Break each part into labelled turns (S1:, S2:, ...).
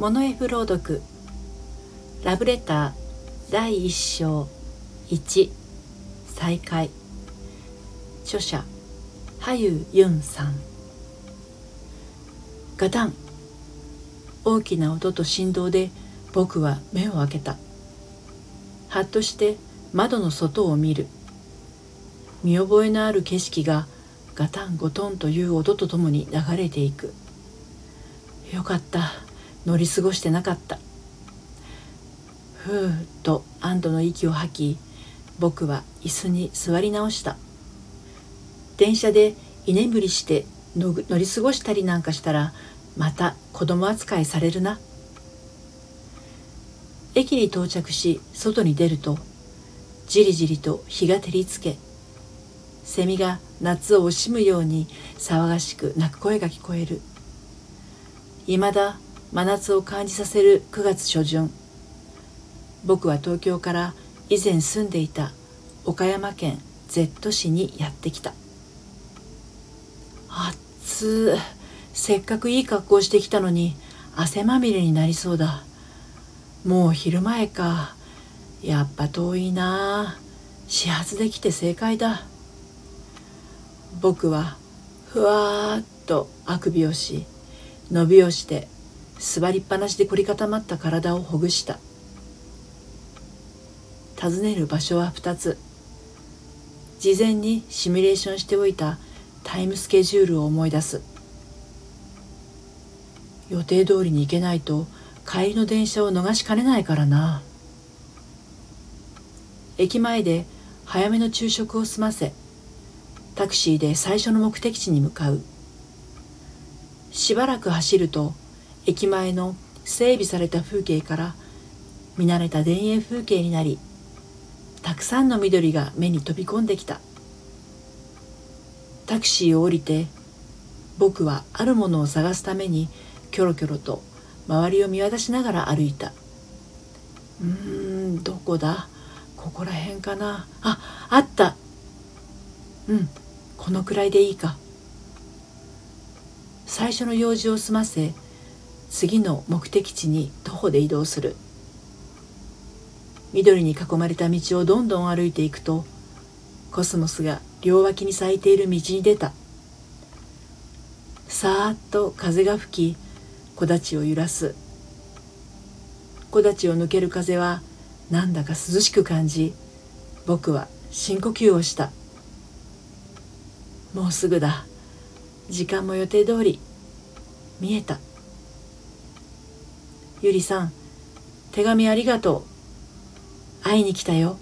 S1: モノエフ朗読ラブレター第1章1再会著者羽生ユンさん。ガタン。大きな音と振動で僕は目を開けた。はっとして窓の外を見る。見覚えのある景色がガタンゴトンという音とともに流れていく。よかった。乗り過ごしてなかった。ふーっと安堵の息を吐き僕は椅子に座り直した。電車で居眠りして乗り過ごしたりなんかしたらまた子供扱いされるな。駅に到着し外に出るとじりじりと日が照りつけセミが夏を惜しむように騒がしく鳴く声が聞こえる。いまだ真夏を感じさせる9月初旬。僕は東京から以前住んでいた岡山県 Z 市にやってきた。暑せっかくいい格好してきたのに汗まみれになりそうだ。もう昼前か。やっぱ遠いな。始発で来て正解だ。僕はふわーっとあくびをし伸びをして座りっぱなしで凝り固まった体をほぐした。訪ねる場所は2つ。事前にシミュレーションしておいたタイムスケジュールを思い出す。予定通りに行けないと帰りの電車を逃しかねないからな。駅前で早めの昼食を済ませタクシーで最初の目的地に向かう。しばらく走ると駅前の整備された風景から見慣れた田園風景になりたくさんの緑が目に飛び込んできた。タクシーを降りて僕はあるものを探すためにキョロキョロと周りを見渡しながら歩いた。うーんどこだ？ここら辺かな？ああった。うんこのくらいでいいか。最初の用事を済ませ次の目的地に徒歩で移動する。緑に囲まれた道をどんどん歩いていくとコスモスが両脇に咲いている道に出た。さーっと風が吹き木立を揺らす。木立を抜ける風はなんだか涼しく感じ僕は深呼吸をした。もうすぐだ。時間も予定通り。見えた。ゆりさん手紙ありがとう。会いに来たよ。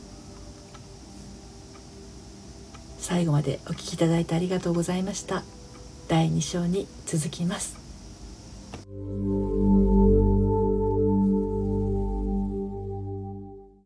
S1: 最後までお聞きいただいてありがとうございました。第2章に続きます。